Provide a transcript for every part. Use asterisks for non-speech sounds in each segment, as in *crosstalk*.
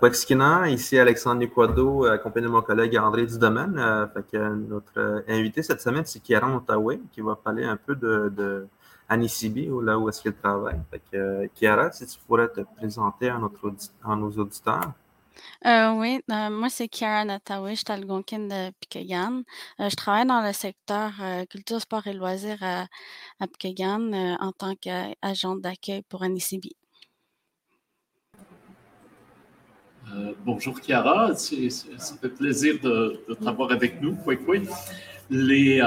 Quexkina, ici Alexandre Niquado, accompagné de mon collègue André Dudomaine. que notre invité cette semaine, c'est Kieran Ottawa, qui va parler un peu de, de Anisibi, là où est-ce qu'il travaille. Fait que, Chiara, si tu pourrais te présenter à, nos auditeurs. Euh, oui, euh, moi c'est Kiara Natawi, je suis Algonquin de Pikegan. Euh, je travaille dans le secteur culture, sport et loisirs à, à en tant qu'agent d'accueil pour Anisibi. Bonjour Chiara, ça fait plaisir de, t'avoir avec nous. Oui, oui. Les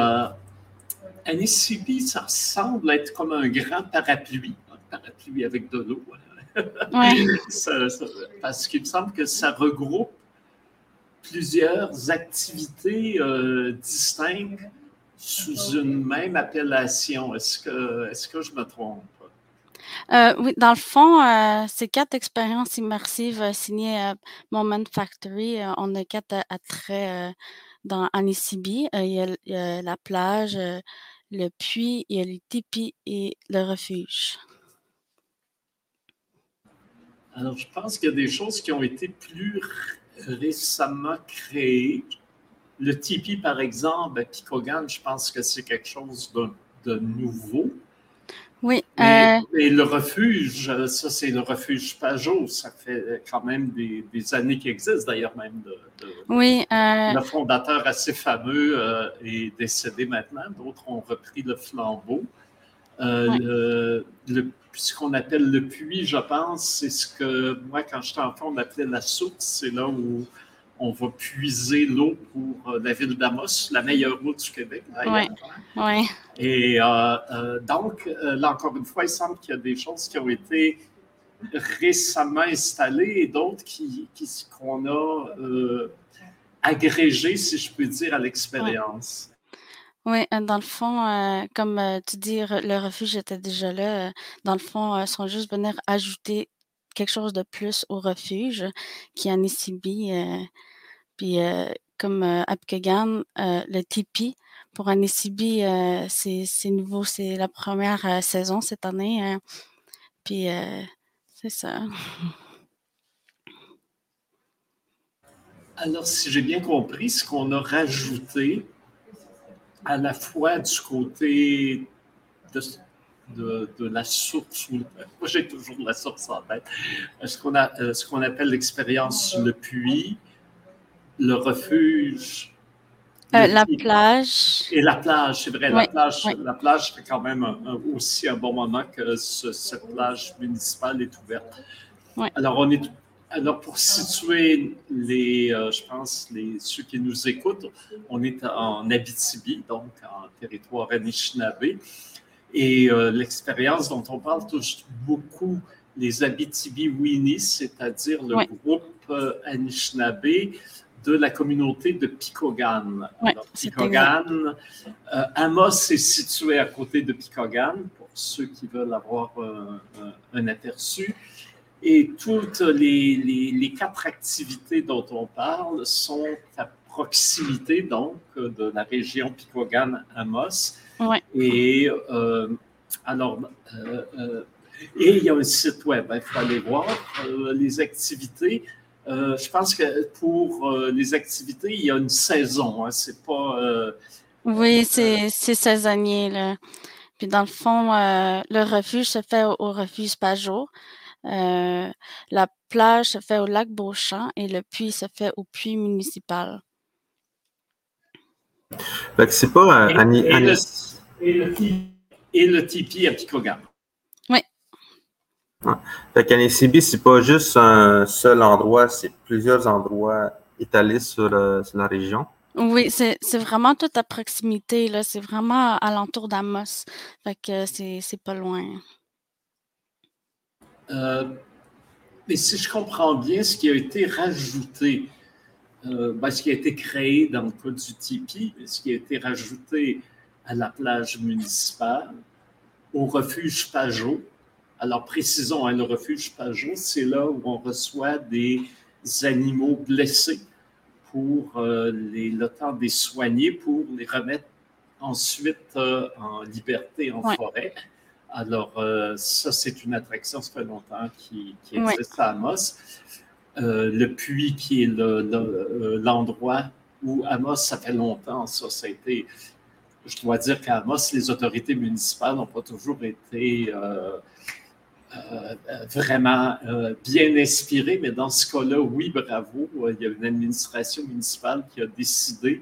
Anisibi, ça semble être comme un grand parapluie, un parapluie avec de l'eau. *laughs* parce qu'il me semble que ça regroupe plusieurs activités euh, distinctes sous une même appellation. Est-ce que, est que je me trompe? Euh, oui, dans le fond, euh, c'est quatre expériences immersives signées Moment Factory. on a quatre attraits dans Anisibi. Il y, a, la plage, le puits, il y a le tipi et le refuge. Alors, je pense qu'il y a des choses qui ont été plus récemment créées. Le tipi, par exemple, à Picogan, je pense que c'est quelque chose de, nouveau. Oui. Euh, et, le refuge, ça, c'est le refuge Pajot. Ça fait quand même des, années qu'il existe, d'ailleurs, même. De, oui. Euh, le fondateur assez fameux euh, est décédé maintenant. D'autres ont repris le flambeau. le, le ce qu'on appelle le puits, je pense, c'est ce que moi, quand j'étais enfant, on appelait la source. C'est là où on va puiser l'eau pour euh, la ville d'Amos, la meilleure eau du Québec. Oui. Ouais. Et euh, euh, donc, là encore une fois, il semble qu'il y a des choses qui ont été récemment installées et d'autres qui, qu'on a agrégées, si je peux dire, à l'expérience. Oui, dans le fond, euh, comme tu dis, le refuge était déjà là. dans le fond, ils sont juste venir ajouter quelque chose de plus au refuge qui en Anissibi. puis comme à le tipi pour Anissibi, c'est c'est nouveau, c'est la première saison cette année. Hein. puis c'est ça. Alors, si j'ai bien compris, ce qu'on a rajouté, à la fois du côté de, de, la source, moi j'ai toujours la source en tête, ce qu'on, a, euh, ce qu'on appelle l'expérience le puits, le refuge. Euh, la plage. Et la plage, c'est vrai, la plage, la plage fait quand même aussi un bon moment que cette plage municipale est ouverte. Alors, on est alors, pour situer les, euh, je pense, les, ceux qui nous écoutent, on est en Abitibi, donc en territoire Anishinaabe. Et euh, l'expérience dont on parle touche beaucoup les Abitibi-Winnie, c'est-à-dire le groupe euh, Anishinaabe de la communauté de Picogan. Picogan, Amos est situé à côté de Picogan, pour ceux qui veulent avoir un aperçu. Et toutes les, quatre activités dont on parle sont à proximité donc de la région Picogan-Amos. Et euh, alors, euh, euh, et il y a un site web, il faut aller voir les activités. je pense que pour les activités, il y a une saison. Hein, c'est pas. oui, c'est saisonnier. Là. Puis dans le fond, le refuge se fait au, refuge Pajot. Euh, la plage se fait au lac Beauchamp et le puits se fait au puits municipal. C'est pas et, le, et, le, tipi à Picogan. Oui. Ah. Fait c'est pas juste un seul endroit, c'est plusieurs endroits étalés sur, euh, la région. Oui, c'est vraiment toute à proximité. C'est vraiment alentour d'Amos. Fait que c'est pas loin. Euh, mais si je comprends bien, ce qui a été rajouté, euh, ben, ce qui a été créé dans le cas du Tipi, ce qui a été rajouté à la plage municipale, au refuge Pajot. Alors, précisons, hein, le refuge Pajot, c'est là où on reçoit des animaux blessés pour euh, les, le temps des soigner, pour les remettre ensuite en liberté en forêt. Alors, euh, ça, c'est une attraction, ça fait longtemps qui, existe à Amos. Le puits qui est l'endroit où Amos, ça fait longtemps, ça, ça a été je dois dire qu'à Amos, les autorités municipales n'ont pas toujours été euh, vraiment euh, bien inspiré, mais dans ce cas-là, oui, bravo. Il y a une administration municipale qui a décidé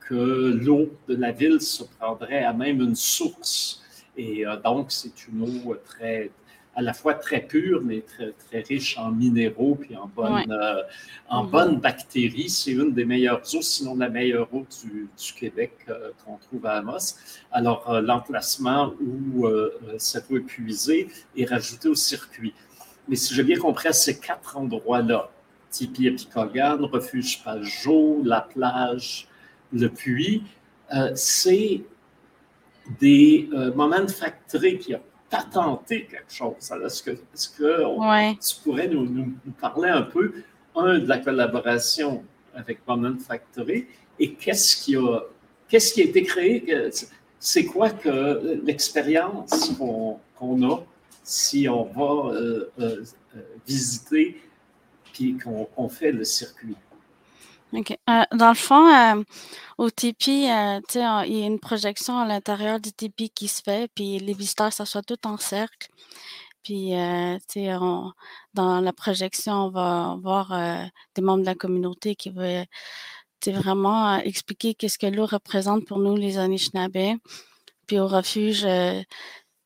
que l'eau de la ville se prendrait à même une source. Et euh, donc, c'est une eau très, à la fois très pure, mais très, très riche en minéraux puis en bonnes, euh, en mhm. bonnes bactéries. C'est une des meilleures eaux, sinon la meilleure eau du, du Québec euh, qu'on trouve à Amos. Alors, euh, l'emplacement où cette eau est puisée est rajouté au circuit. Mais si j'ai bien compris, à ces quatre endroits-là, Tipi Epicogan, Refuge Pajot, la plage, le puits, c'est des moments de factory qui ont patenter quelque chose. Est-ce que, tu pourrais nous, parler un peu, un, de la collaboration avec Common Factory et qu'est-ce qui a, qu'est-ce qui a été créé? C'est quoi que l'expérience qu'on, a si on va euh, euh, visiter puis qu'on fait le circuit? Euh, dans le fond, euh, au tipi, euh, il y a une projection à l'intérieur du tipi qui se fait, puis les visiteurs s'assoient tout en cercle. Puis, dans la projection, on va voir des membres de la communauté qui vont vraiment expliquer qu'est-ce que l'eau représente pour nous, les Anishinaabe. Puis au refuge,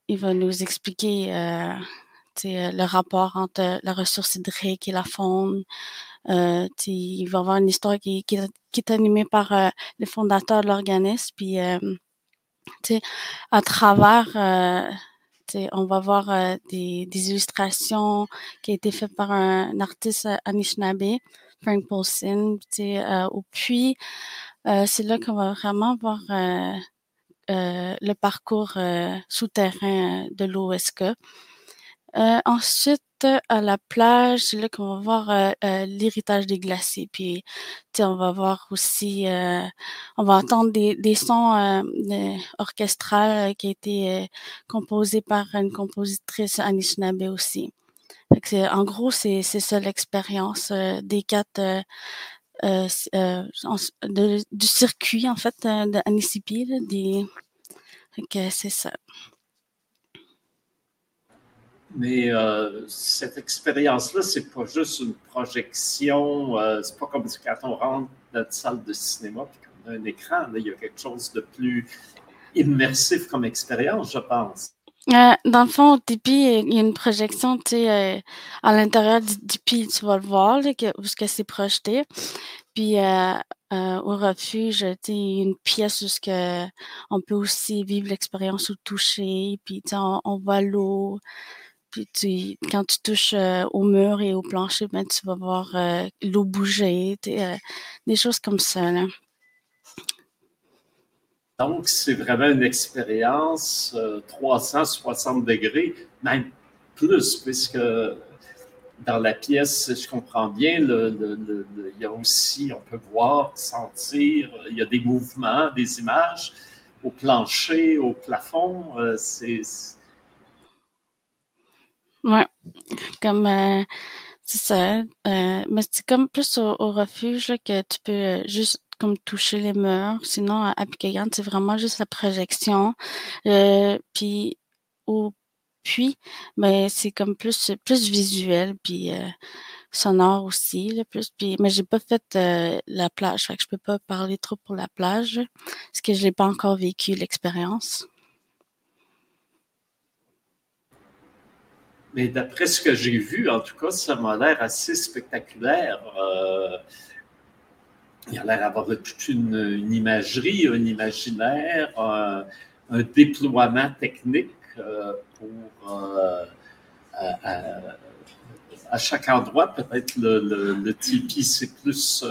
il va nous expliquer le rapport entre la ressource hydrique et la faune, euh, il va y avoir une histoire qui, est animée par euh, les fondateurs de l'organisme. Puis, euh, à travers, on va voir des, des, illustrations qui ont été faites par un, artiste Anishinaabe, Frank Paulson. au puits, c'est là qu'on va vraiment voir le parcours souterrain de l'OSK. Ensuite, à la plage, c'est là qu'on va voir euh, euh, l'héritage des glaciers. Puis, on va voir aussi, euh, on va entendre des, des sons orchestrales qui ont été composés par une compositrice Anishinaabe aussi. en gros, c'est ça l'expérience des quatre du circuit en fait de Anisipi. Des... c'est ça. Mais euh, cette expérience-là, c'est pas juste une projection. Euh, c'est pas comme quand on rentre dans une salle de cinéma et qu'on a un écran. il y a quelque chose de plus immersif comme expérience, je pense. Euh, dans le fond, au Tipeee, il y a une projection, sais, à l'intérieur du Tipeee, tu vas le voir, là, que, où ce c'est projeté. Puis au refuge, il y a une pièce où que on peut aussi vivre l'expérience au toucher, puis on voit l'eau, puis quand tu touches euh, au mur et au plancher, ben, tu vas voir euh, l'eau bouger, euh, des choses comme ça. Donc, c'est vraiment une expérience 360 degrés, même plus, puisque dans la pièce, je comprends bien, il y a aussi, on peut voir, sentir, il y a des mouvements, des images au plancher, au plafond. c'est comme euh, c'est ça. Euh, mais c'est comme plus au, refuge que tu peux euh, juste comme toucher les murs. Sinon, à Picagan, c'est vraiment juste la projection. puis au puits, mais c'est comme plus plus visuel puis sonore aussi, le plus. Puis, mais j'ai pas fait la plage, fait que je peux pas parler trop pour la plage, parce que je l'ai pas encore vécu l'expérience. Mais d'après ce que j'ai vu, en tout cas, ça m'a l'air assez spectaculaire. Euh, il a l'air d'avoir toute une, imagerie, un imaginaire, un, déploiement technique euh, pour euh, à, chaque endroit. Peut-être le, le, c'est plus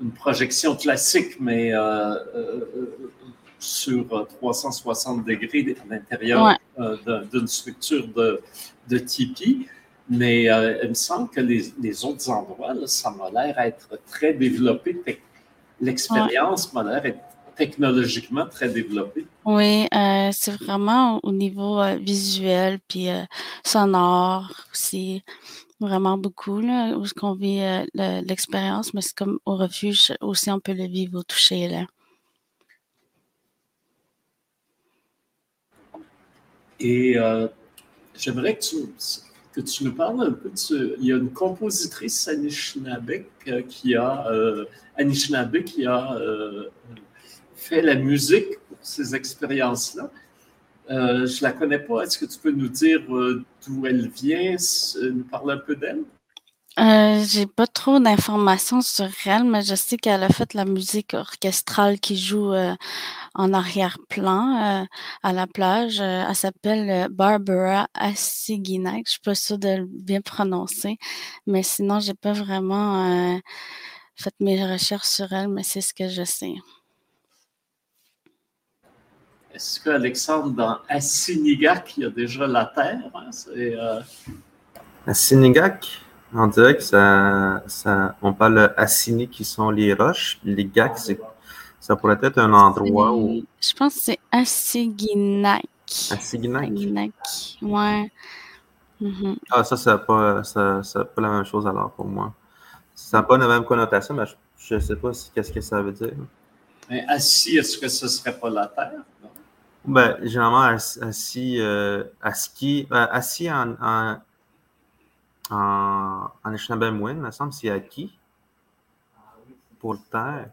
une projection classique, mais sur 360 degrés à l'intérieur d'une structure de, de Tipeee, mais euh, il me semble que les, autres endroits, ça m'a l'air être très développé. L'expérience m'a l'air être technologiquement très développé. Oui, euh, c'est vraiment au niveau euh, visuel puis sonore aussi vraiment beaucoup là, où qu'on vit l'expérience, mais c'est comme au refuge aussi on peut le vivre au toucher là. Et j'aimerais que tu, que tu nous parles un peu de Il y a une compositrice Anishinaabe qui a, euh, qui a euh, fait la musique pour ces expériences-là. Euh, je ne la connais pas. Est-ce que tu peux nous dire d'où elle vient, nous parler un peu d'elle? Euh, j'ai pas trop d'informations sur elle, mais je sais qu'elle a fait la musique orchestrale qui joue euh, en arrière-plan euh, à la plage. elle s'appelle Barbara Assiginak. Je suis pas sûre de le bien prononcer, mais sinon j'ai pas vraiment fait mes recherches sur elle, mais c'est ce que je sais. Est-ce que Alexandre dans Assinigak, il y a déjà la terre? Hein? Assinigak? On dirait que ça, ça on parle assini qui sont les roches. Les gacs, ça pourrait être un endroit où. Je pense que c'est Assignac. Assignac. ouais. Mm-hmm. Ah, ça, ça n'a pas, ça, ça pas la même chose alors pour moi. Ça n'a pas la même connotation, mais je ne sais pas qu'est-ce que ça veut dire. Mais assis, est-ce que ce ne serait pas la terre? Ben, généralement, assis, euh, assis, euh, assis en, en en, en il me semble, c'est acquis pour le terre.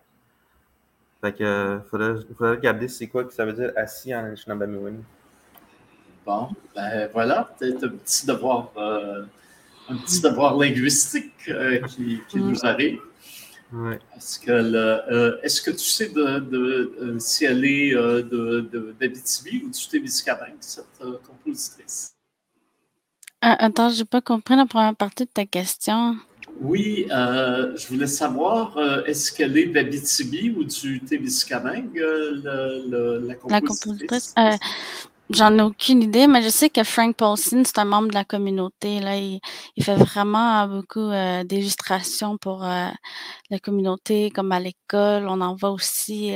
Fait que faudrait, faudrait regarder c'est quoi que ça veut dire assis en Anishinaabe Bon, ben voilà, peut-être un petit devoir, euh, un petit devoir linguistique euh, qui, qui nous arrive. Est-ce que, euh, est-ce que tu sais de, de si elle est d'Abitibi ou du Témiscamingue, cette compositrice? Ah, attends, j'ai pas compris la première partie de ta question. Oui, euh, je voulais savoir, euh, est-ce qu'elle est d'Abitibi ou du Témiscamingue, euh, la compositrice? J'en ai aucune idée, mais je sais que Frank Paulson, c'est un membre de la communauté. Là. Il, fait vraiment beaucoup d'illustrations pour la communauté, comme à l'école. On en voit aussi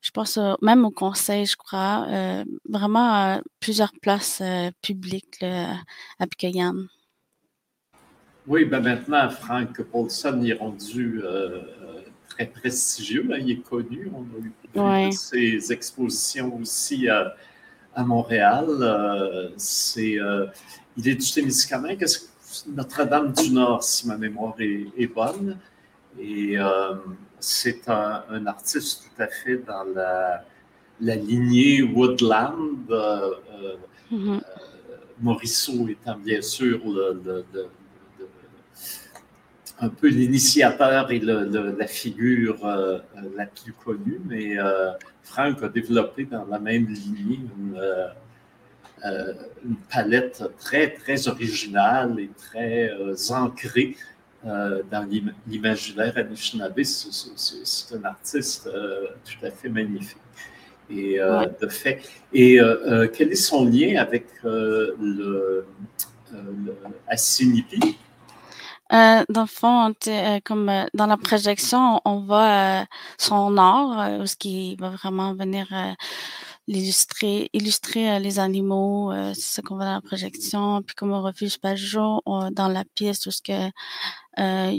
je pense même au conseil, je crois, euh, vraiment plusieurs places euh, publiques à Picoyan. Oui, ben maintenant, Frank Paulson est rendu euh, très prestigieux. il est connu. On a eu ses expositions aussi à, Montréal. c'est, il est du Témiscamingue, Notre-Dame du Nord, si ma mémoire est bonne. Et c'est un, artiste tout à fait dans la, lignée Woodland, euh, euh, mm-hmm. euh, Morisseau étant bien sûr un peu l'initiateur et la figure la plus connue, mais Franck a développé dans la même lignée une, palette très, très originale et très ancrée euh, dans l'imaginaire Anishinaabe, c'est un artiste euh, tout à fait magnifique. Et euh, de fait, et quel est son lien avec le, le Assinipi? dans le fond, comme dans la projection, on voit son art, ce qui va vraiment venir illustrer, illustrer les animaux, c'est ce qu'on voit dans la projection. Puis comme au refuge Pajot, dans la pièce, ce que euh,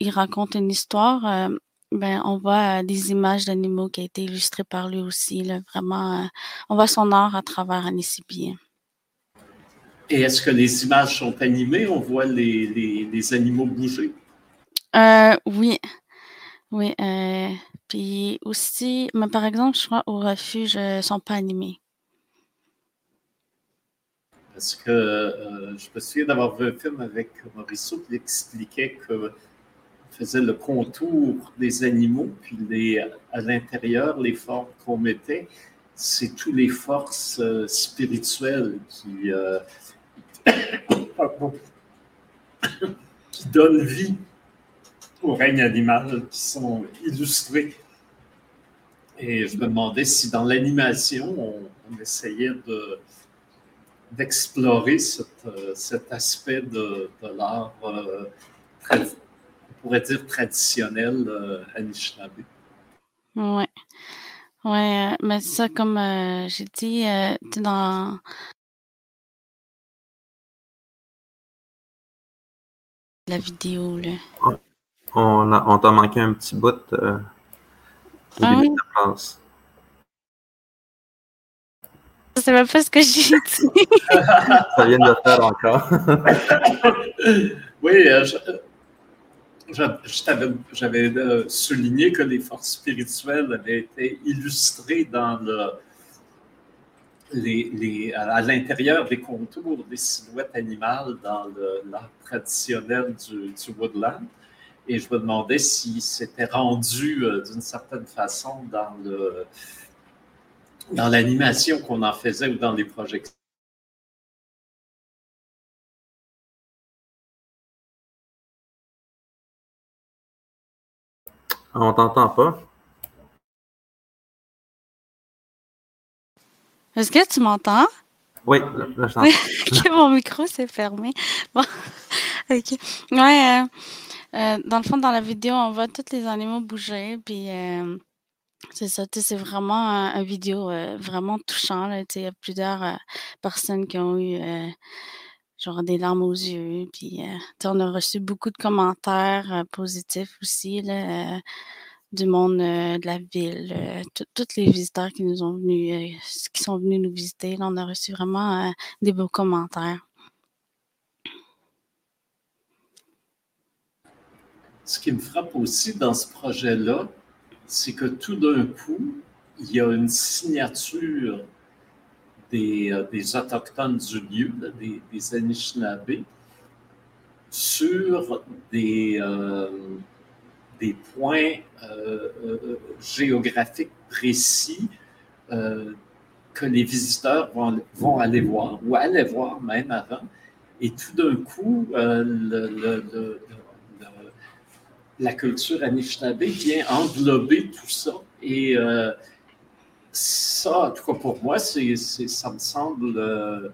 il raconte une histoire, euh, ben, on voit des images d'animaux qui ont été illustrées par lui aussi. vraiment, euh, on voit son art à travers Anisibi. Et est-ce que les images sont animées? On voit les, animaux bouger? oui. Oui. Puis aussi, mais par exemple, je crois au refuge, ne sont pas animés. Parce que euh, je me souviens d'avoir vu un film avec Mauriceau qui expliquait qu'on faisait le contour des animaux, puis les, à l'intérieur, les formes qu'on mettait, c'est toutes les forces euh, spirituelles qui, euh, *coughs* *coughs* qui donnent vie au règne animal, qui sont illustrées. Et je me demandais si dans l'animation, on essayait de d'explorer euh, cet aspect de, l'art, euh, on pourrait dire traditionnel euh, Anishinaabe. Ouais. Ouais, mais ça, comme j'ai dit, dans la vidéo, là. On, on t'a manqué un petit bout euh, au Ah début oui? de ta phrase. Je sais même pas ce que j'ai dit. *laughs* Ça vient de le faire encore. Oui, euh, t'avais- j'avais euh, souligné que les forces spirituelles avaient été illustrées dans le, les, les- à l'intérieur des contours des silhouettes animales dans le- l'art traditionnel du, du woodland. Et je me demandais si c'était rendu euh, d'une certaine façon dans le dans l'animation qu'on en faisait ou dans les projections. On t'entend pas. Est-ce que tu m'entends? Oui, là, je t'entends. *laughs* mon micro s'est fermé. Bon, *laughs* ok. Ouais, euh, euh, dans le fond, dans la vidéo, on voit tous les animaux bouger, puis euh, c'est ça, c'est vraiment un, vidéo euh, vraiment touchant, il y a plusieurs personnes qui ont eu genre des larmes aux yeux, puis on a reçu beaucoup de commentaires positifs aussi, là, du monde de la ville, tous les visiteurs qui nous ont venus, qui sont venus nous visiter, là, on a reçu vraiment des beaux commentaires. Ce qui me frappe aussi dans ce projet-là, c'est que tout d'un coup, il y a une signature des, euh, des Autochtones du lieu, des, des Anishinabés, sur des, euh, des points euh, géographiques précis que les visiteurs vont, vont aller voir, ou allaient voir même avant. Et tout d'un coup, le- la culture Anishinaabe vient englober tout ça. Et euh, ça, en tout cas pour moi, ça me semble euh,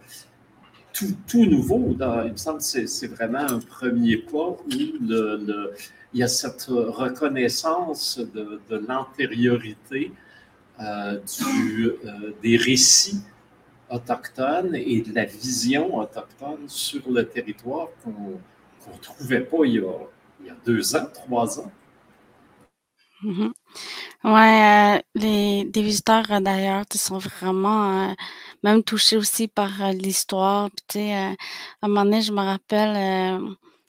tout, nouveau. Il me semble que c'est, vraiment un premier pas où il y a cette reconnaissance de, l'antériorité euh, des récits autochtones et de la vision autochtone sur le territoire qu'on ne trouvait pas il y, a, il y a deux ans, trois ans. Mhm. Ouais, euh, les des visiteurs euh, d'ailleurs, sont vraiment euh, même touchés aussi par l'histoire. À un moment donné, je me rappelle,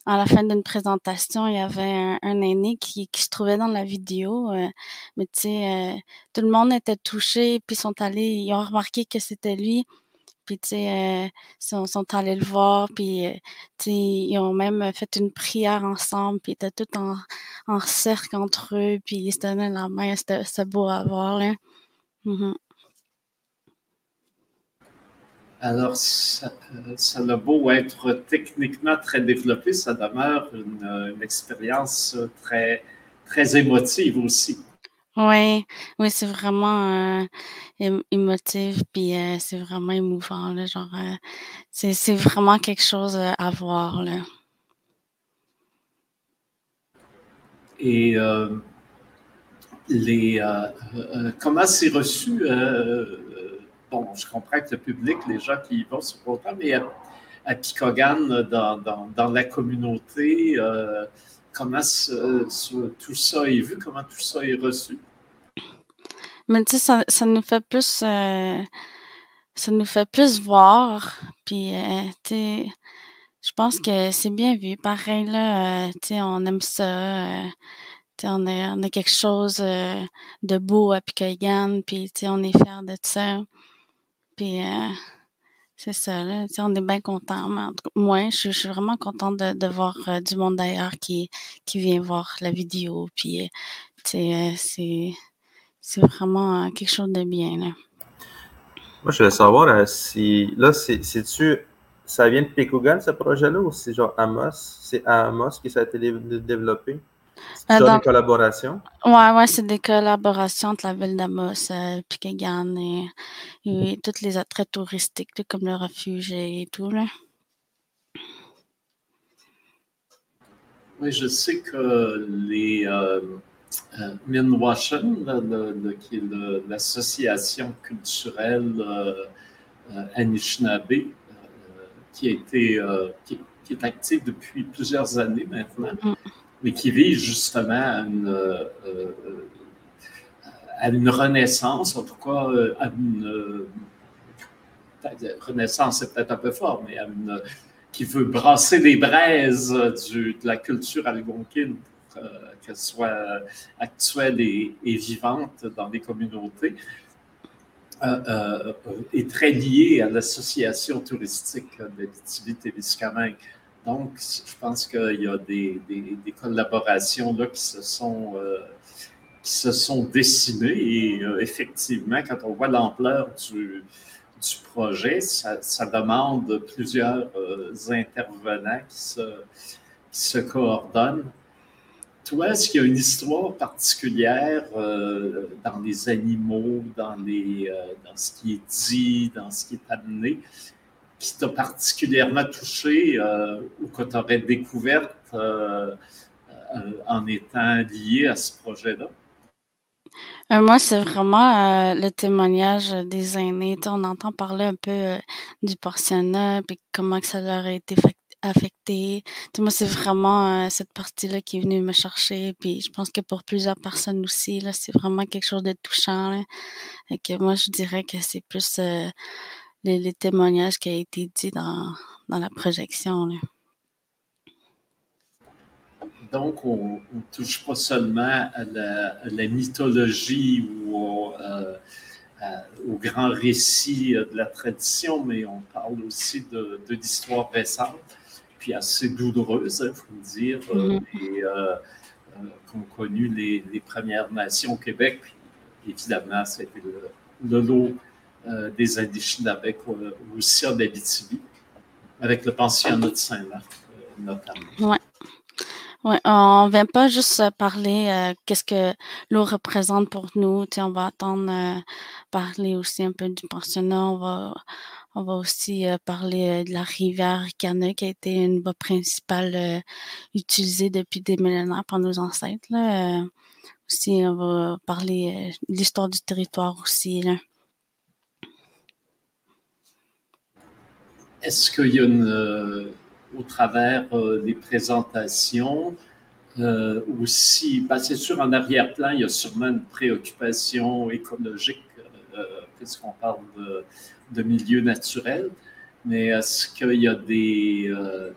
à la fin d'une présentation, il y avait un, un aîné qui, se trouvait dans la vidéo. mais tu tout le monde était touché, puis sont allés, ils ont remarqué que c'était lui. Puis, tu sais, euh, sont, sont allés le voir, puis, euh, tu sais, ils ont même fait une prière ensemble, puis ils étaient tous en, en cercle entre eux, puis ils se donnaient la main. C'était beau à voir, là. Mhm. Alors, ça, euh, ça a beau être techniquement très développé, ça demeure une, une expérience très, très émotive aussi. Oui, oui, c'est vraiment euh, ém- émotif, puis euh, c'est vraiment émouvant, là, genre, euh, c'est c'est vraiment quelque chose à voir, là. Et les, comment c'est reçu? bon, je comprends que le public, les gens qui y vont sont contents, mais à, à Picogan, dans, dans, dans la communauté, comment tout ça est vu, comment tout ça est reçu? Mais tu sais, ça, nous fait plus, euh, ça nous fait plus voir, puis euh, tu sais, je pense que c'est bien vu. Pareil, là, euh, tu sais, on aime ça. euh, tu sais, on a, on a quelque chose de beau à Picogan, puis on est fiers de ça. Puis c'est ça, là, tu on est bien cas, moi, je, suis- vraiment contente de, voir euh, du monde d'ailleurs qui, qui vient voir la vidéo. Puis, euh, tu euh, c'est, vraiment quelque chose de bien. Moi, je voulais savoir si. Là, c'est- c'est-tu. Ça vient de Pikogan, ce projet-là, ou c'est genre Amos? C'est Amos que ça a été dé- dé- développé? C'est Euh, des collaborations? Ouais, ouais, c'est des collaborations entre la ville d'Amos, euh, Picogan et, et tous les attraits touristiques, là, comme le refuge et tout, là. Oui, je sais que les, euh, euh, Minwashen, qui est l'association culturelle euh, euh, Anishinaabe, qui, a été, qui, est active depuis plusieurs années maintenant, mm. Mais qui vise justement à une, à une renaissance, en tout cas à une renaissance, c'est peut-être un peu fort, mais à une, qui veut brasser les braises de la culture algonquine pour qu'elle soit actuelle et, vivante dans les communautés, euh, euh, est très liée à l'association touristique d'Abitibi-Témiscamingue. Donc, je pense qu'il y a des, collaborations là qui se sont, euh, qui se sont dessinées et effectivement, quand on voit l'ampleur du, projet, ça, demande plusieurs intervenants qui se, coordonnent. Toi, est-ce qu'il y a une histoire particulière euh, dans les animaux, euh, dans ce qui est dit, dans ce qui est amené, qui t'a particulièrement touché euh, ou que tu aurais découverte en étant lié à ce projet-là? moi, c'est vraiment le témoignage des aînés. on entend parler un peu du portionnat, puis comment que ça leur a été affecté. moi, c'est vraiment euh, cette partie-là qui est venue me chercher. Puis je pense que pour plusieurs personnes aussi, là, c'est vraiment quelque chose de touchant. Et que moi, je dirais que c'est plus euh, les, témoignages qui ont été dit dans, dans la projection. Donc, on ne touche pas seulement à la, mythologie ou euh, au grand récit de la tradition, mais on parle aussi de, de l'histoire récente puis assez douloureuse, il faut le dire, euh, et euh, euh, qu'ont connu les, Premières Nations au Québec. Puis, évidemment, c'était le, le, lot des Anishinaabe aussi en Abitibi, avec le pensionnat de Saint-Marc notamment. Oui. Ouais, on ne vient pas juste parler qu'est-ce que l'eau représente pour nous. on va attendre parler aussi un peu du pensionnat. On va on va aussi euh, parler euh, de la rivière Cana, qui a été une voie principale euh, utilisée depuis des millénaires par nos ancêtres. Là. aussi, on va parler de l'histoire du territoire aussi. Est-ce qu'il y a une, au travers des présentations, aussi, ben, c'est sûr, en arrière-plan, il y a sûrement une préoccupation écologique, puisqu'on parle de milieu naturel, mais est-ce qu'il y a des, euh,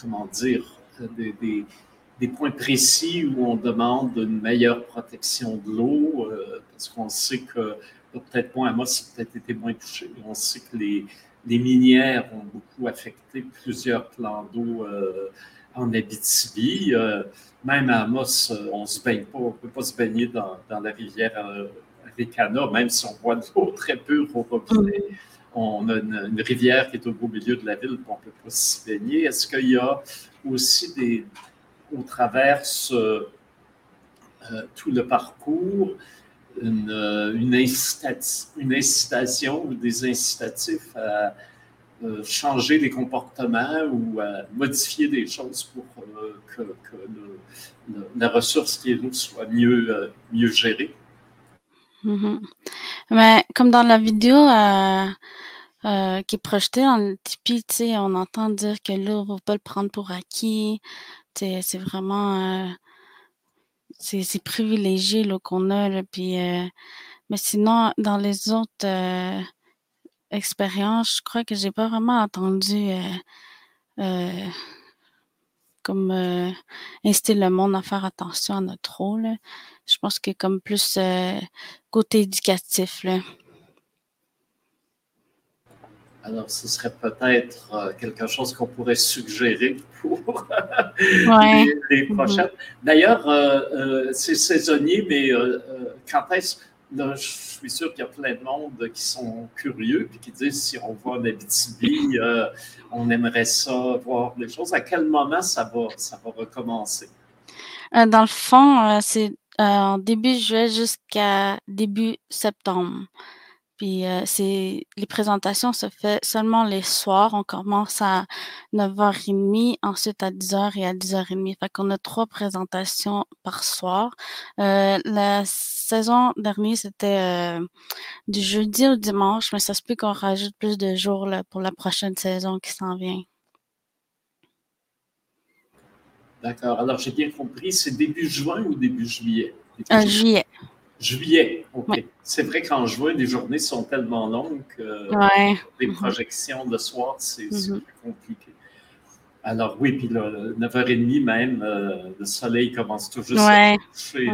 comment dire, des, points précis où on demande une meilleure protection de l'eau, euh, parce qu'on sait que, peut-être moi, c'est peut-être été moins touché, on sait que les, les minières ont beaucoup affecté plusieurs plans d'eau euh, en Abitibi. même à Amos, on ne se baigne pas, on ne peut pas se baigner dans, dans la rivière canaux, même si on boit de l'eau *laughs* très pure au robinet. On a une, rivière qui est au beau milieu de la ville, on ne peut pas s'y baigner. Est-ce qu'il y a aussi des, au travers euh, tout le parcours, une, une, incitation ou des incitatifs à euh, changer les comportements ou à modifier des choses pour euh, que, la ressource qui est l'eau soit mieux, mieux gérée? Mhm. Mais comme dans la vidéo euh, euh, qui est projetée le Tipeee, on entend dire que là, on ne va pas le prendre pour acquis. C'est vraiment euh, c'est privilégié qu'on a. Là, puis, mais sinon, dans les autres expériences, je crois que j'ai pas vraiment entendu comme inciter le monde à faire attention à notre rôle. Je pense que comme plus euh, côté éducatif. Là. Alors, ce serait peut-être euh, quelque chose qu'on pourrait suggérer pour *laughs* les, mm-hmm. prochaines. D'ailleurs, euh, c'est saisonnier, mais quand est-ce je suis sûr qu'il y a plein de monde qui sont curieux et qui disent si on voit en Abitibi, on aimerait ça, voir les choses. À quel moment ça va, ça va recommencer? dans le fond, c'est en début juillet jusqu'à début septembre. Puis euh, c'est les présentations se fait seulement les soirs. On commence à 9h30, ensuite à 10h et à 10h30. Fait qu'on a trois présentations par soir. Euh, la saison dernière, c'était euh, du jeudi au dimanche, mais ça se peut qu'on rajoute plus de jours là, pour la prochaine saison qui s'en vient. D'accord. Alors, j'ai bien compris, c'est début juin ou début juillet? Début juillet. Juillet, OK. C'est vrai qu'en juin, les journées sont tellement longues que les mm-hmm. projections le soir, c'est mm-hmm. compliqué. Alors oui, puis là, 9h30 même, euh, le soleil commence toujours à se coucher.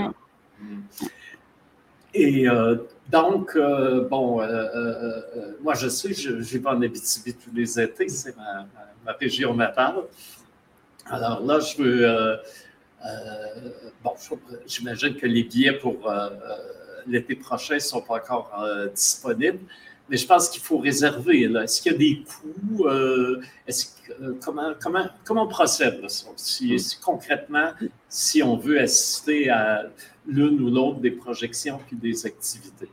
Et euh, donc, euh, bon, moi je sais, je, je vais en Abitibi tous les étés, c'est ma, ma, région natale. Alors là, je veux bon, j'imagine que les billets pour euh, euh, l'été prochain ne sont pas encore disponibles mais je pense qu'il faut réserver. Est-ce qu'il y a des coûts? comment, comment, comment on procède? Si, concrètement, si on veut assister à l'une ou l'autre des projections puis des activités?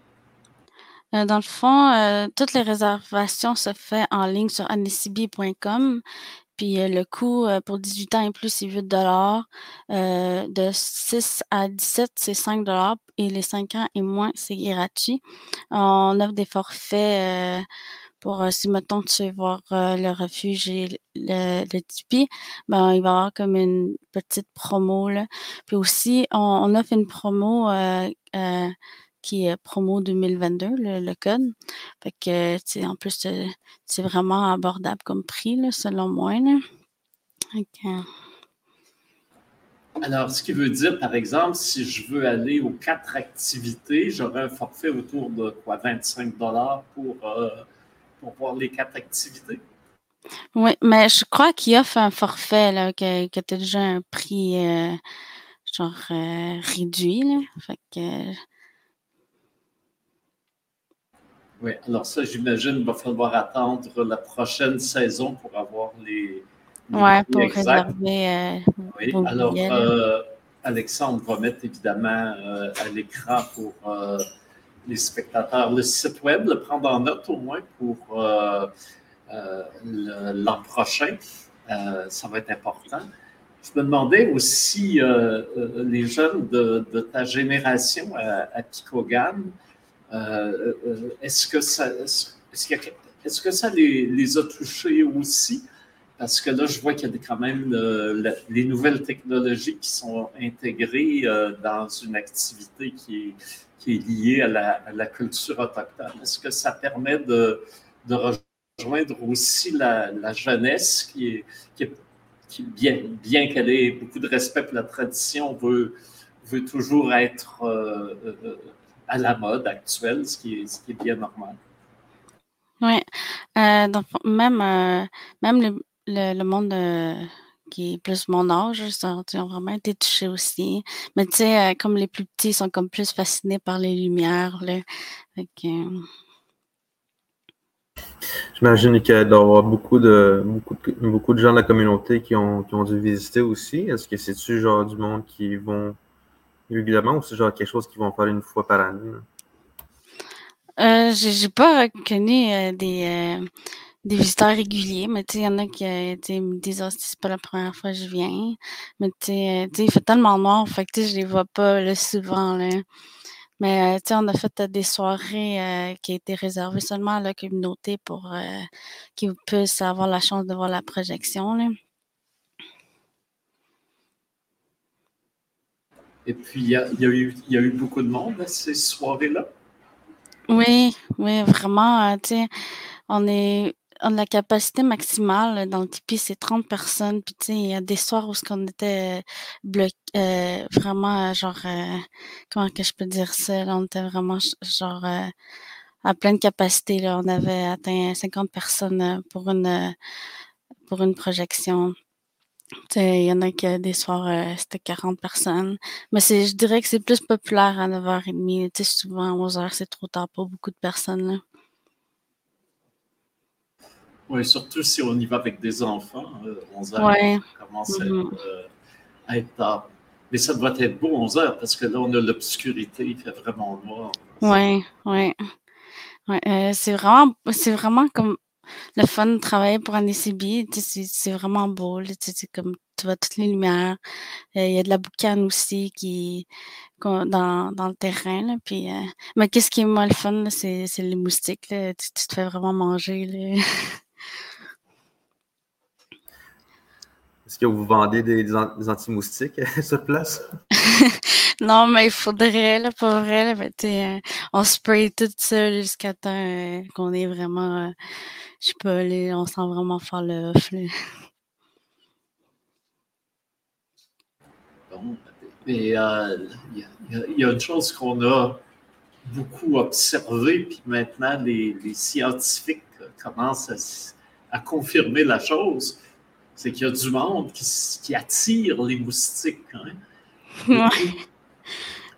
dans le fond, toutes les réservations se font en ligne sur anicibi.com. Puis euh, le coût euh, pour 18 ans et plus, c'est 8 euh, De 6 à 17, c'est 5 Et les 5 ans et moins, c'est gratuit. On offre des forfaits pour, si mettons tu veux voir le refuge et le, le Tipeee, ben, il va y avoir comme une petite promo. Là. Puis aussi, on, offre une promo qui est promo 2022, le, code. Fait que, en plus, c'est vraiment abordable comme prix, là, selon moi. Alors, ce qui veut dire, par exemple, si je veux aller aux quatre activités, j'aurai un forfait autour de quoi, 25 dollars pour, euh, pour voir les quatre activités? Oui, mais je crois qu'il offre un forfait là, qui, a, déjà un prix euh, genre euh, réduit. Là. Fait que oui, alors ça, j'imagine, il va falloir attendre la prochaine saison pour avoir les. oui, pour réserver. Euh, oui, alors euh, Alexandre va mettre évidemment euh, à l'écran pour les spectateurs le site web, le prendre en note au moins pour l'an prochain. ça va être important. Je me demandais aussi, les jeunes de, ta génération à, à euh, euh, est-ce que ça, est-ce, que ça les, a touchés aussi? Parce que là, je vois qu'il y a quand même euh, les nouvelles technologies qui sont intégrées dans une activité qui est, liée à la, culture autochtone. Est-ce que ça permet de, rejoindre aussi la, jeunesse qui est, bien, qu'elle ait beaucoup de respect pour la tradition, veut toujours être à la mode actuelle, ce qui est, ce qui est bien normal. Oui. Euh, donc, même, euh, même le, le, monde euh, qui est plus mon âge, ça, ont vraiment été touchés aussi. Mais tu sais, comme les plus petits sont comme plus fascinés par les lumières. Là. J'imagine qu'il doit y avoir beaucoup de, beaucoup, de, beaucoup de gens de la communauté qui ont, qui ont dû visiter aussi. Est-ce que c'est-tu genre du monde qui vont régulièrement ou c'est genre quelque chose qu'ils vont faire une fois par année? Euh, j'ai pas reconnu euh, des, euh, des visiteurs réguliers, mais il y en a qui me disent oh, c'est pas la première fois que je viens. Mais tu il fait tellement noir, fait que je les vois pas là, souvent. Là. Mais on a fait des soirées qui étaient réservées seulement à la communauté pour qu'ils puissent avoir la chance de voir la projection. Là. Et puis, il y a, eu, beaucoup de monde à ces soirées-là. Oui, oui, vraiment. Euh, on est a la capacité maximale dans le Tipeee, c'est 30 personnes. Puis, tu sais, il y a des soirs où on était bloqué, euh, vraiment, genre, euh, comment que je peux dire ça? on était vraiment, genre, à pleine capacité. Là. On avait atteint 50 personnes pour une, pour une projection. Il y en a qui a des soirs, euh, c'était 40 personnes. Mais c'est, je dirais que c'est plus populaire à 9h30. sais, souvent, à 11h, c'est trop tard pour beaucoup de personnes. Là. Oui, surtout si on y va avec des enfants. 11h, ouais. commence mm-hmm. euh, à, être, tard. Mais ça doit être beau 11h parce que là, on a l'obscurité, il fait vraiment noir. Oui, oui. Ouais, euh, c'est vraiment, c'est vraiment comme le fun de travailler pour un ECB. C'est vraiment beau. Comme tu vois toutes les lumières. Euh, il y a de la boucane aussi qui dans, le terrain. Puis, euh, mais qu'est-ce qui est moins le fun, c'est les moustiques. Tu, te fais vraiment manger. *laughs* Est-ce que vous vendez des, anti-moustiques *laughs* sur place? *laughs* non, mais il faudrait, là, pour vrai. Là, euh, on spray tout ça jusqu'à temps euh, qu'on est vraiment, euh, je sais pas, on sent vraiment faire le off. Bon, mais il y, a une chose qu'on a beaucoup observée, puis maintenant les, scientifiques commencent à confirmer la chose c'est qu'il y a du monde qui, attire les moustiques. Hein.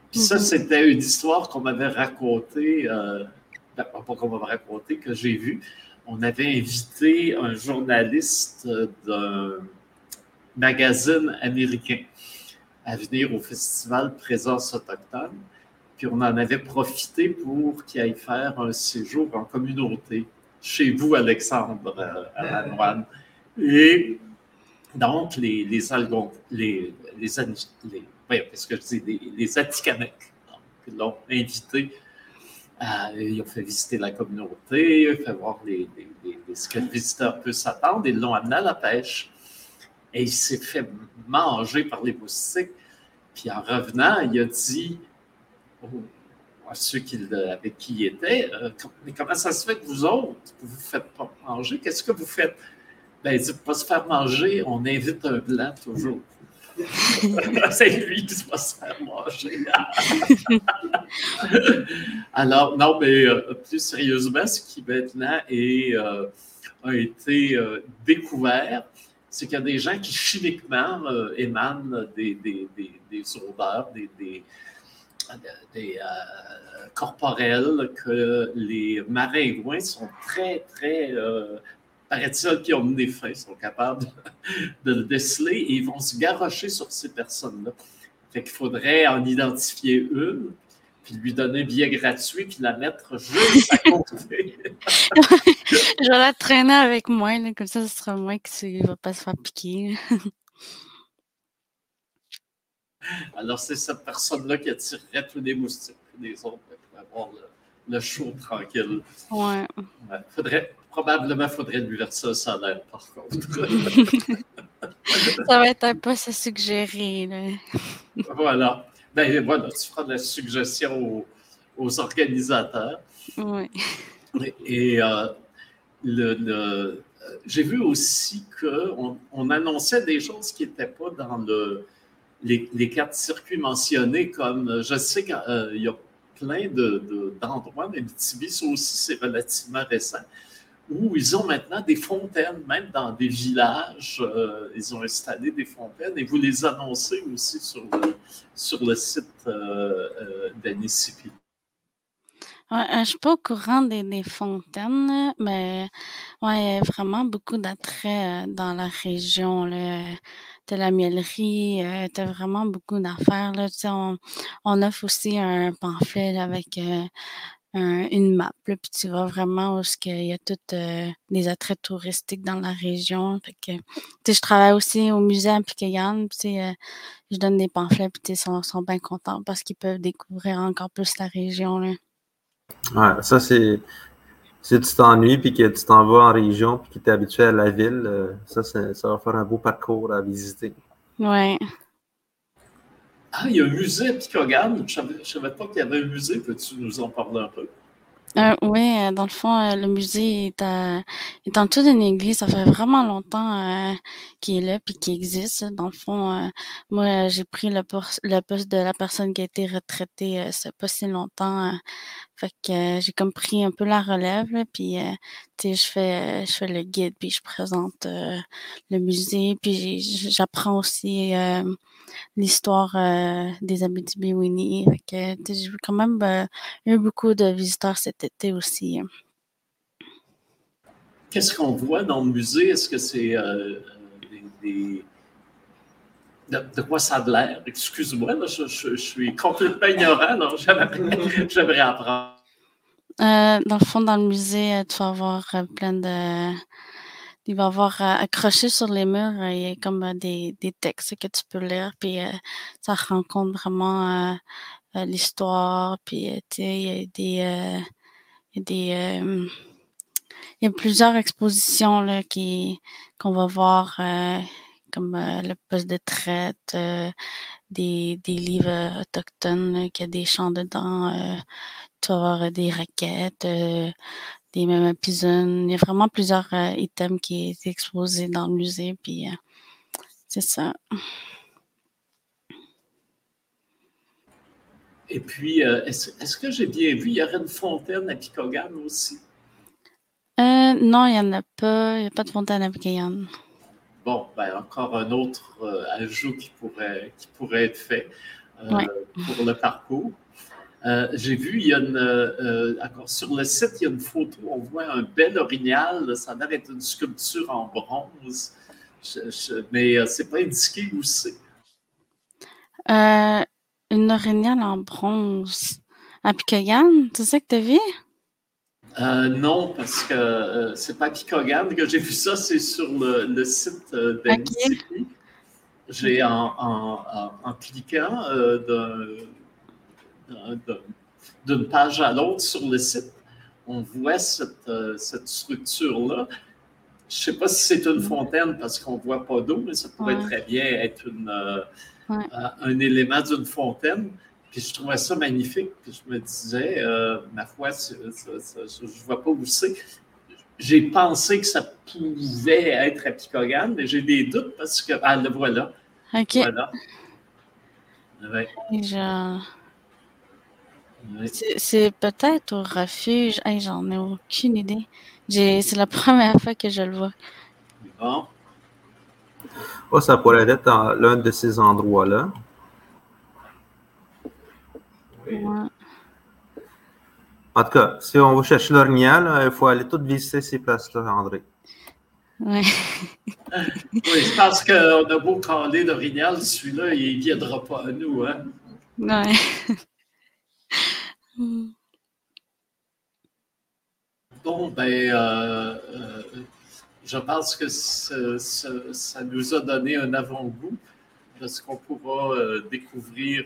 Puis ça, c'était une histoire qu'on m'avait racontée, euh, ben, pas qu'on m'avait racontée, que j'ai vue. On avait invité un journaliste d'un magazine américain à venir au festival Présence autochtone. Puis on en avait profité pour qu'il aille faire un séjour en communauté chez vous, Alexandre, euh, à *laughs* Manoine. Et donc, les, les, les, les, parce que je dis, les, les l'ont invité, euh, ils ont fait visiter la communauté, fait voir les, ce que le visiteur peut s'attendre, ils l'ont amené à la pêche. Et il s'est fait manger par les moustiques. Puis en revenant, il a dit à ceux avec qui il était, euh, mais comment ça se fait que vous autres, vous ne faites pas manger? Qu'est-ce que vous faites? Ben, il pas se faire manger, on invite un blanc toujours. *laughs* c'est lui qui va se faire manger. *laughs* Alors, non, mais euh, plus sérieusement, ce qui maintenant euh, a été euh, découvert, c'est qu'il y a des gens qui chimiquement émanent des, des, des, des, odeurs, des, des corporels, que les maringouins sont très, très paraît-il, qui ont des fins, sont capables *laughs* de le déceler et ils vont se garrocher sur ces personnes-là. Fait qu'il faudrait en identifier une, puis lui donner un billet gratuit, puis la mettre juste à côté. *laughs* Je vais la traîner avec moi, comme ça, ce sera moi qui ne va pas se faire piquer. *laughs* Alors, c'est cette personne-là qui attirerait tous les moustiques, les autres, pour avoir le, chaud tranquille. Ouais. ouais. Faudrait, Probablement, il faudrait lui verser un salaire, par contre. *laughs* ça va être un peu se suggérer. voilà. Ben voilà, tu feras de la suggestion aux, organisateurs. Oui. Et euh, le, j'ai vu aussi qu'on on annonçait des choses qui n'étaient pas dans le, les, les cartes circuits mentionnées, comme je sais qu'il euh, y a plein d'endroits, de, mais Tibi, ça aussi, c'est relativement récent où ils ont maintenant des fontaines, même dans des villages, euh, ils ont installé des fontaines et vous les annoncez aussi sur le, sur le site euh, euh. Ouais, je ne suis pas au courant des, fontaines, mais ouais, il y a vraiment beaucoup d'attrait dans la région. De la miellerie, tu as vraiment beaucoup d'affaires. On, offre aussi un pamphlet avec une map, puis tu vois vraiment où il y a tous euh, les attraits touristiques dans la région. que, je travaille aussi au musée à Picayan, puis euh, je donne des pamphlets, puis ils sont, sont bien contents parce qu'ils peuvent découvrir encore plus la région. Là. Ouais, ça c'est. Si tu t'ennuies puis que tu t'en vas en région puis que tu es habitué à la ville, euh, ça, ça va faire un beau parcours à visiter. Ouais. Ah, il y a un musée à Picogan. Je ne savais, pas qu'il y avait un musée. Peux-tu nous en parler un peu? Euh, oui, euh, dans le fond, euh, le musée est, est en dessous d'une église. Ça fait vraiment longtemps qu'il est là puis qu'il existe. Dans le fond, moi, j'ai pris le, le, poste de la personne qui a été retraitée c'est pas si longtemps. fait que j'ai comme pris un peu la relève. puis, tu sais, je fais, je fais le guide puis je présente le musée. Puis j'apprends aussi l'histoire euh, des Abitibi-Winnie. J'ai quand même euh, eu beaucoup de visiteurs cet été aussi. Qu'est-ce qu'on voit dans le musée? Est-ce que c'est euh, des, De, quoi ça a l'air? Excuse-moi, je, suis complètement ignorant, j'aimerais *laughs* apprendre. Dans le fond, dans le musée, tu vas avoir plein de. Il va avoir accroché sur les murs, il y a comme des, des textes que tu peux lire, puis ça rencontre vraiment l'histoire, puis tu sais, il y a des. il y a des il y a plusieurs expositions là, qui qu'on va voir comme le poste de traite, des, des livres autochtones, qui a des chants dedans, tu vas avoir des raquettes, euh, des mêmes pisons. Il y a vraiment plusieurs euh, items qui sont exposés dans le musée, puis euh, c'est ça. Et puis, est-ce que j'ai bien vu, il y aurait une fontaine à Picogan aussi? non, il n'y en a pas. Il n'y a pas de fontaine à Picogan. Bon, ben, encore un autre ajout qui pourrait, qui pourrait être fait pour le parcours. Euh, j'ai vu, il y a une, euh, euh, sur le site, il y a une photo, on voit un bel orignal, ça a l'air d'être une sculpture en bronze, mais c'est pas indiqué où c'est. une orignal en bronze. À Picogan, c'est ça que tu as vu? non, parce que c'est pas à Picogan que j'ai vu ça, c'est sur le, site d'Annecy. J'ai en, en, en, cliquant d'un d'une page à l'autre sur le site, on voit cette, euh, structure-là. Je ne sais pas si c'est une fontaine parce qu'on ne voit pas d'eau, mais ça pourrait très bien être une, euh, euh, un élément d'une fontaine. Puis je trouvais ça magnifique. Puis je me disais, ma foi, je ne vois pas où c'est. J'ai pensé que ça pouvait être à Picogan, mais j'ai des doutes parce que. Ah, le voilà. OK. Voilà. C'est peut-être au refuge. J'en ai aucune idée. C'est la *laughs* première fois que je le vois. Bon. Oh, ça pourrait être l'un de ces endroits-là. En tout cas, si on veut chercher l'orignal, il faut aller tout visiter ces places-là, André. Oui. *laughs* oui, je pense qu'on a beau caler l'orignal, celui-là, il ne viendra pas à nous. Hein? Oui. Bon, ben, euh, euh, je pense que ça nous a donné un avant-goût de ce qu'on pourra euh, découvrir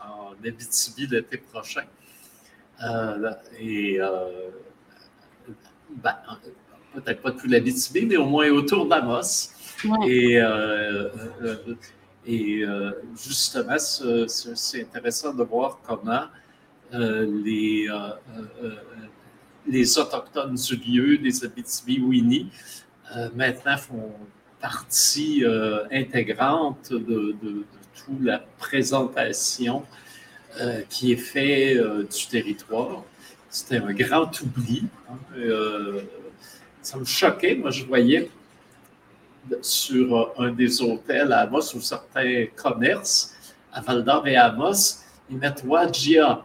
en Abitibi l'été prochain. et ben, peut-être pas tout l'Abitibi, mais au moins autour d'Amos. Et, et justement, c'est intéressant de voir comment les, euh, euh, les Autochtones du lieu, des Abitibi-Winnie, maintenant font partie intégrante de, toute la présentation qui est faite du territoire. C'était un grand oubli. Hein, ça me choquait. Moi, je voyais sur un des hôtels à Amos ou certains commerces à Val d'Or et à Amos, ils mettent Wajia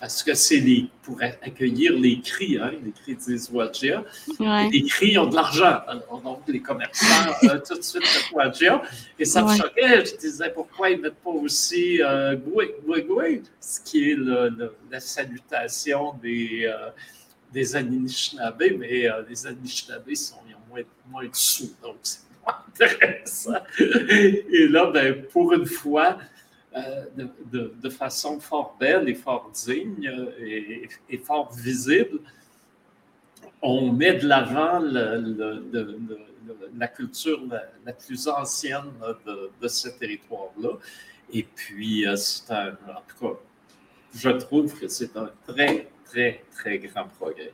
parce que c'est les, pour accueillir les cris, hein, les cris disent Wajia. Les cris ont de l'argent. Donc, les commerçants, euh, tout de suite, le Wajia. Et ça me choquait. Je disais, pourquoi ils ne mettent pas aussi euh, Gwe, ce qui est la salutation des, euh, des Anishinaabe, mais euh, les Anishinaabe sont, ils ont moins, moins de sous. Donc, c'est pas *laughs* intéressant. Et là, ben, pour une fois, euh, de, façon fort belle et fort digne euh, et, fort visible. On met de l'avant la culture la, plus ancienne de, ce territoire-là. Et puis, euh, c'est un, en tout cas, je trouve que c'est un très, très, très grand progrès.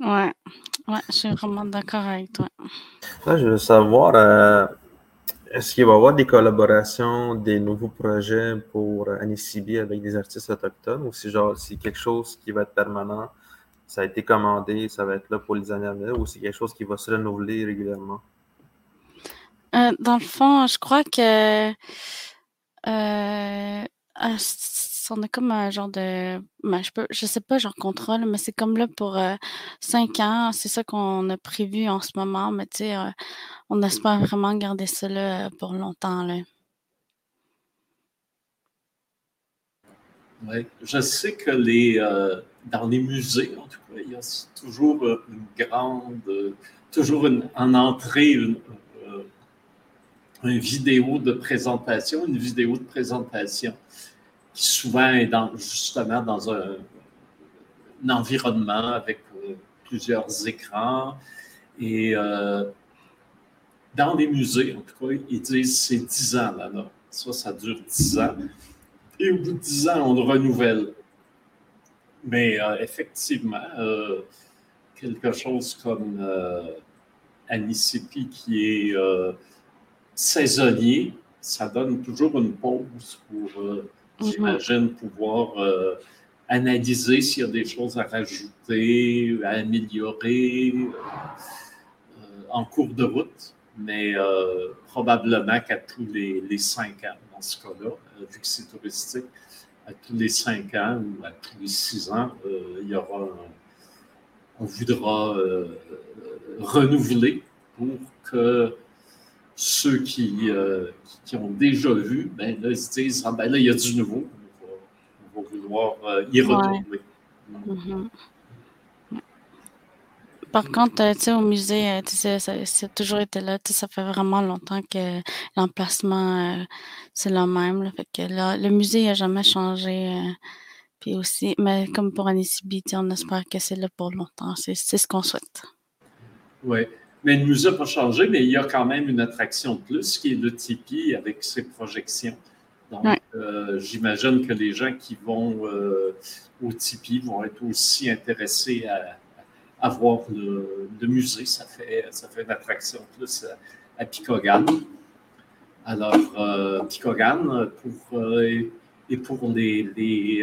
Ouais, ouais, je suis vraiment d'accord avec toi. je veux savoir, est-ce qu'il va y avoir des collaborations, des nouveaux projets pour Anisibi avec des artistes autochtones? Ou si genre c'est quelque chose qui va être permanent, ça a été commandé, ça va être là pour les années à venir ou c'est quelque chose qui va se renouveler régulièrement? Euh, dans le fond, je crois que euh, on est comme un genre de. Ben, je, peux, je sais pas, genre contrôle, mais c'est comme là pour euh, cinq ans. C'est ça qu'on a prévu en ce moment, mais tu sais, euh, on espère vraiment garder ça là pour longtemps. Là. Oui, je sais que les, euh, dans les musées, en tout cas, il y a toujours une grande, toujours une, en entrée, une vidéo de présentation, une vidéo de présentation qui souvent est justement dans un, environnement avec euh, plusieurs écrans. Et euh, dans les musées, en tout cas, ils disent c'est 10 ans là-bas. Ça, ça dure 10 ans. Et au bout de 10 ans, on le renouvelle. Mais euh, effectivement, quelque chose comme Anisipi qui est saisonnier, ça donne toujours une pause pour. J'imagine, pouvoir euh, analyser s'il y a des choses à rajouter, à améliorer euh, en cours de route, mais probablement qu'à tous les, cinq ans, dans ce cas-là, vu que c'est touristique, à tous les cinq ans ou à tous les six ans, il y aura on voudra renouveler pour que ceux qui, euh, qui, ont déjà vu, ben là, ils se disent Ah, ben là, il y a du nouveau. On va, vouloir euh, y retourner. Mm-hmm. Par contre, euh, tu sais, au musée, tu sais, ça, a toujours été là. Tu sais, ça fait vraiment longtemps que l'emplacement, c'est le même. fait que là, le musée n'a jamais changé. puis aussi, mais comme pour Anisibi, on espère que c'est là pour longtemps. C'est ce qu'on souhaite. Oui. Mais le musée n'a pas changé, mais il y a quand même une attraction de plus qui est le Tipeee avec ses projections. Donc, euh, j'imagine que les gens qui vont euh, au Tipeee vont être aussi intéressés à, voir le, musée. Ça fait, ça fait une attraction de plus à, à Picogan. Alors, euh, Picogan, pour, et pour les, les,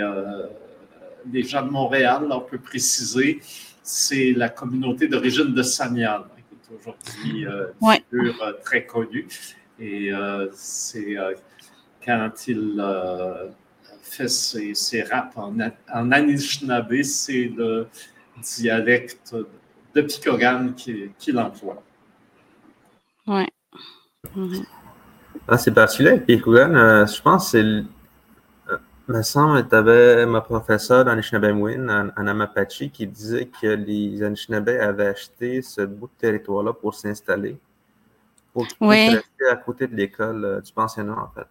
les, gens de Montréal, on peut préciser, c'est la communauté d'origine de Sanyal aujourd'hui euh, figure euh, très connue. Et euh, c'est quand il fait ses, ses raps en, en Anishinaabe, c'est le dialecte de Picogan qu'il qui emploie. Oui. Ah, c'est particulier Picogan. je pense que c'est me semble que tu avais ma professeure d'Anishinaabemowin, Anna Apache, qui disait que les Anishinaabe avaient acheté ce bout de territoire-là pour s'installer, pour rester à côté de l'école euh, du pensionnat, en fait.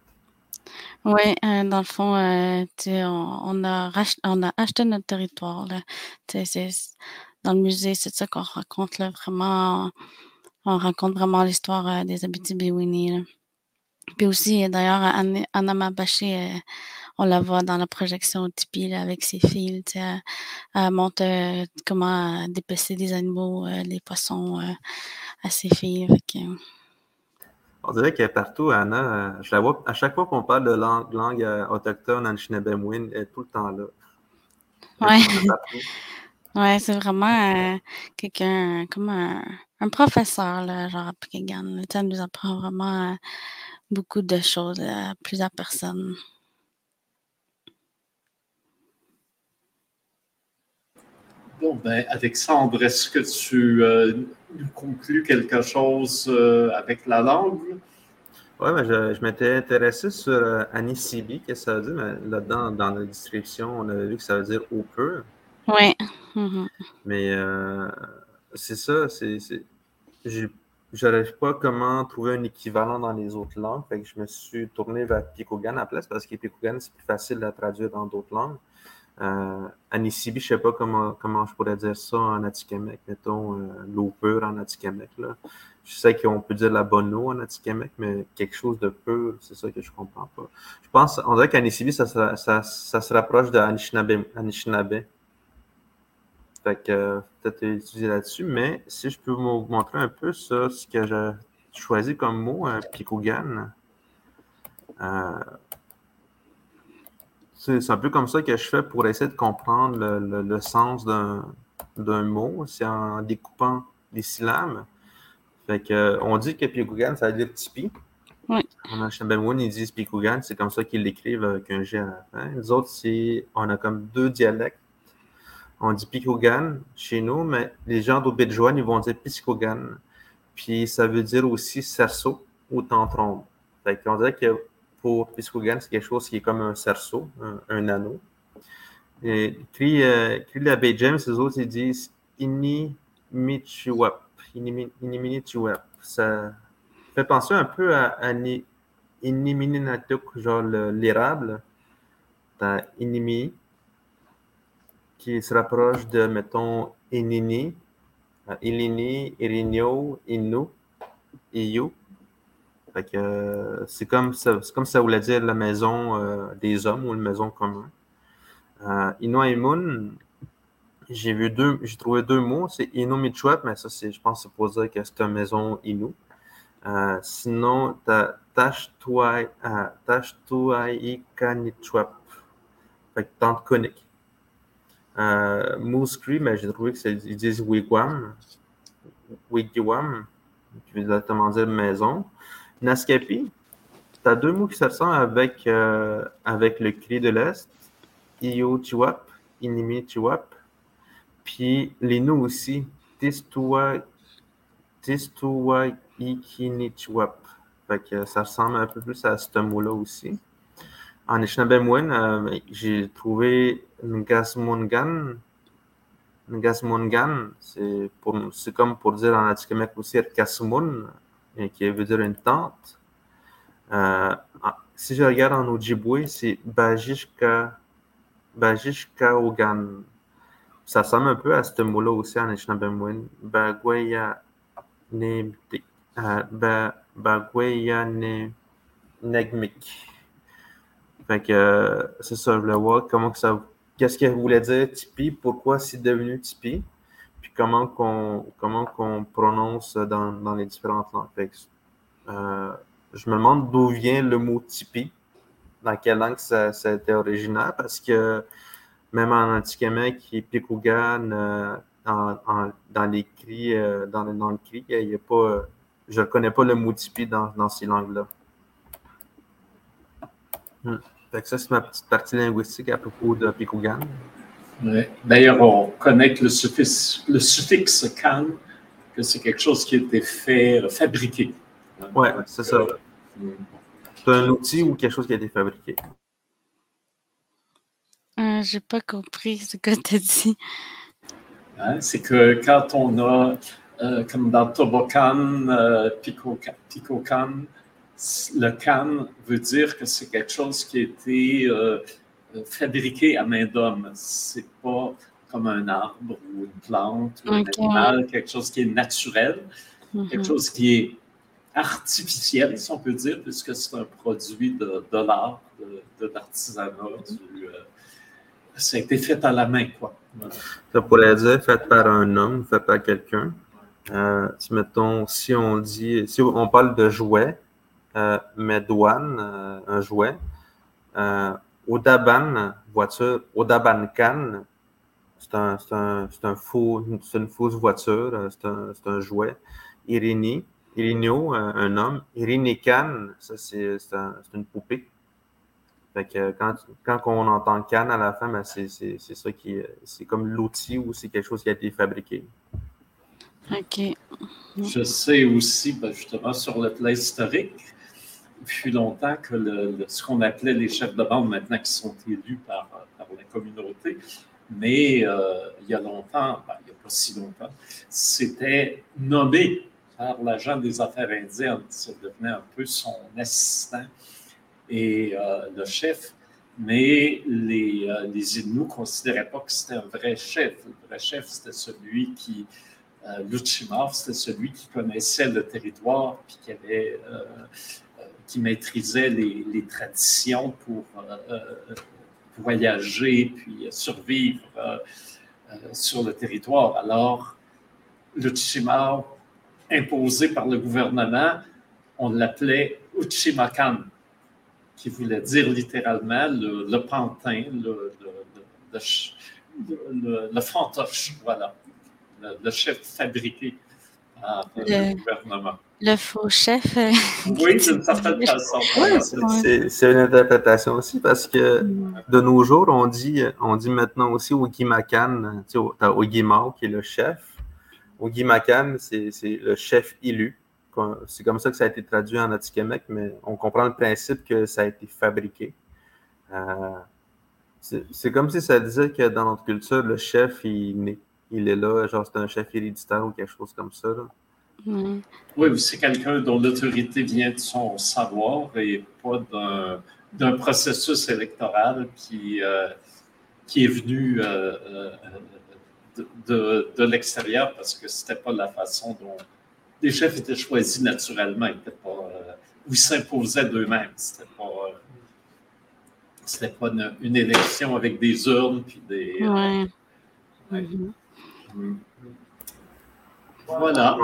Oui, euh, dans le fond, euh, on, a on a acheté notre territoire. Là. Dans le musée, c'est ça qu'on raconte là, vraiment. On raconte vraiment l'histoire des Abitibi-Winnie. Puis aussi, d'ailleurs, Anna on la voit dans la projection Tipeee avec ses filles. Elle, elle montre euh, comment dépecer des animaux, euh, les poissons euh, à ses filles. On dirait qu'elle est partout, Anna. Je la vois à chaque fois qu'on parle de langue, langue autochtone Anishinabemwin, elle est tout le temps là. Oui. *laughs* ouais, c'est vraiment quelqu'un comme un, professeur, là, genre à Pikégan. Elle nous apprend vraiment beaucoup de choses à plusieurs personnes. Bon, ben, Alexandre, est-ce que tu euh, nous conclus quelque chose euh, avec la langue? Oui, mais je, je m'étais intéressé sur euh, Anisibi, qu'est-ce que ça veut dire, mais là-dedans, dans la description, on avait vu que ça veut dire au peu. Oui. Mm-hmm. Mais c'est ça, c'est. Je n'arrive pas comment trouver un équivalent dans les autres langues, fait que je me suis tourné vers Pikogan à la place parce que Pikogan, c'est plus facile à traduire dans d'autres langues. Euh, je ne sais pas comment, comment je pourrais dire ça en Atikamek, mettons euh, l'eau pure en Atikamek. Je sais qu'on peut dire la bonne eau en Atikamek, mais quelque chose de pur, c'est ça que je ne comprends pas. Je pense, on dirait qu'Anisibi, ça, ça, ça, se rapproche de Anishinaabe. Fait que euh, peut-être étudier là-dessus, mais si je peux vous montrer un peu ça, ce que j'ai choisi comme mot, un Pikogan. Euh, c'est un peu comme ça que je fais pour essayer de comprendre le, sens d'un mot, c'est en découpant les syllabes. Fait que, on dit que Pikugan, ça veut dire tipi. Oui. On a ils disent Pikugan, c'est comme ça qu'ils l'écrivent avec un G à la fin. Les autres, on a comme deux dialectes. On dit Pikugan chez nous, mais les gens d'Obidjoan, ils vont dire Piscogan. Puis ça veut dire aussi cerceau ou tantron. Fait qu'on dirait que pour Piscogan, c'est quelque chose qui est comme un cerceau, un, anneau. Et crie, euh, l'abbé James, les autres, ils disent Inni Michuap. Ça fait penser un peu à, à genre l'érable. T'as Inimi, qui se rapproche de, mettons, Inini, Ilini, Irinio, Inu, Iyu. Euh, c'est comme ça, voulait dire la maison euh, des hommes ou la maison commune. Euh, Inu j'ai vu deux, j'ai trouvé deux mots, c'est Inu mais ça c'est, je pense, c'est pour dire que c'est une maison Inu. Euh, sinon, t'as Tashtuai, Tashtuaika Nichuap. Fait que tente conique. Euh, Moose mais j'ai trouvé qu'ils disent Wigwam. Wigwam, qui veut exactement dire maison. Naskapi, tu as deux mots qui se ressemblent avec, euh, avec le cri de l'Est. Iyo Chiwap, Inimi Chiwap. Puis les nous aussi. Tistua, Ikini Chiwap. Fait que ça ressemble un peu plus à ce mot-là aussi. En Anishinaabe euh, j'ai trouvé Ngasmungan. Ngasmungan, c'est comme pour dire en Atikamekw aussi Kasmun, qui veut dire une tente. Euh, si je regarde en Ojibwe, c'est Bajishka, Bajishka Ogan. Ça ressemble un peu à ce mot-là aussi en Anishinaabe Bagwaya ne, euh. Fait que euh, c'est ça, je voulais voir comment que ça. Qu'est-ce qu'elle voulait dire Tipeee, pourquoi c'est devenu Tipeee, puis comment qu'on comment qu'on prononce dans, dans, les différentes langues. Fait euh, je me demande d'où vient le mot Tipeee, dans quelle langue ça, ça a été originaire, parce que même en Antiquement, qui est Pikougan, euh, dans les cris, euh, dans, le cri, il y a pas, je ne connais pas le mot Tipeee dans, dans ces langues-là. Hmm ça, c'est ma petite partie linguistique à propos de D'ailleurs, on connaît que le suffixe, le suffixe can, que c'est quelque chose qui a été fait, euh, fabriqué. Oui, c'est ça. C'est un outil ou quelque chose qui a été fabriqué. Euh, J'ai pas compris ce que tu as dit. Hein, c'est que quand on a, euh, comme dans Tobocan, euh, Picocan, le can veut dire que c'est quelque chose qui a été euh, fabriqué à main d'homme. C'est pas comme un arbre ou une plante ou un animal, quelque chose qui est naturel, mm-hmm. quelque chose qui est artificiel, si on peut dire, puisque c'est un produit de, de l'art, de, l'artisanat. Euh, ça a été fait à la main, quoi. Ça pourrait dire fait par un homme, fait par quelqu'un. Euh, mettons, si on dit, si on parle de jouets, euh, Medwan, euh, un jouet. Euh, Odaban, voiture. Odaban Kan, c'est un, un, un faux, une fausse voiture, c'est un, un, jouet. Irini, Irinio, un homme. Irinikan, ça c'est une poupée. Fait que quand, quand on entend can à la fin, ben c'est ça qui c'est comme l'outil ou c'est quelque chose qui a été fabriqué. OK. Je sais aussi, ben, justement, sur le plan historique, fut longtemps que ce qu'on appelait les chefs de bande, maintenant qui sont élus par, la communauté, mais euh, il y a longtemps, ben, il n'y a pas si longtemps, c'était nommé par l'agent des affaires indiennes. Ça devenait un peu son assistant et euh, le chef. Mais les, euh, Inuits ne considéraient pas que c'était un vrai chef. Le vrai chef, c'était celui qui, euh, c'était celui qui connaissait le territoire puis qui avait qui maîtrisait les, traditions pour, euh, euh, voyager puis survivre euh, sur le territoire. Alors, le imposé par le gouvernement, on l'appelait Uchimakan, qui voulait dire littéralement le, pantin, le, le, fantoche, voilà, le, chef fabriqué par le gouvernement. Le faux chef. Euh, *laughs* oui, d'une certaine façon. c'est une interprétation aussi parce que de nos jours, on dit, on dit maintenant aussi Ogimakan, tu sais, Ogimao qui est le chef. Ogimakan, c'est le chef élu. C'est comme ça que ça a été traduit en Atikamek, mais on comprend le principe que ça a été fabriqué. Euh, C'est comme si ça disait que dans notre culture, le chef, il, il est là, genre c'est un chef héréditaire ou quelque chose comme ça. Oui, c'est quelqu'un dont l'autorité vient de son savoir et pas d'un processus électoral qui, euh, qui est venu euh, euh, de, de, l'extérieur parce que c'était pas la façon dont les chefs étaient choisis naturellement. Ils pas, ou s'imposaient d'eux-mêmes. C'était pas, c'était pas une, élection avec des urnes puis des. Ouais. Mm-hmm. Mm. Voilà.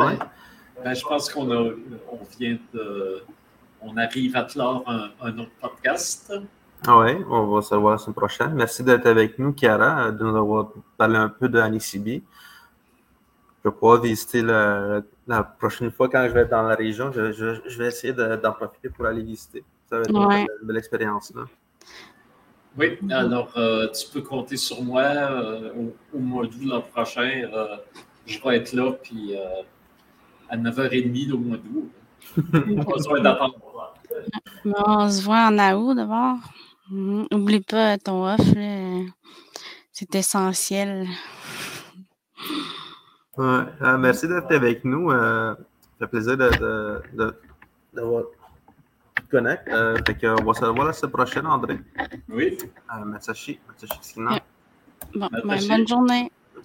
Ben, je pense qu'on on vient de. On arrive à clore un, autre podcast. Ah oui, on va se voir la semaine prochaine. Merci d'être avec nous, Chiara, de nous avoir parlé un peu de Anisibi. Je vais pouvoir visiter la, prochaine fois quand je vais être dans la région. Je, vais essayer d'en profiter pour aller visiter. Ça va être une, belle, expérience. Là. Oui, alors euh, tu peux compter sur moi euh, au, mois d'août l'an prochain. Euh, je vais être là, puis à 9h30 au mois d'août. *laughs* Pas besoin d'attendre. on se voit en août d'abord. N'oublie pas ton off, c'est essentiel. Ouais, merci d'être avec nous. ça fait plaisir de, de, d'avoir connect. Euh, fait que, on va se voir la semaine prochaine, André. Oui. Euh, Matsashi. Bon, ben, bonne journée.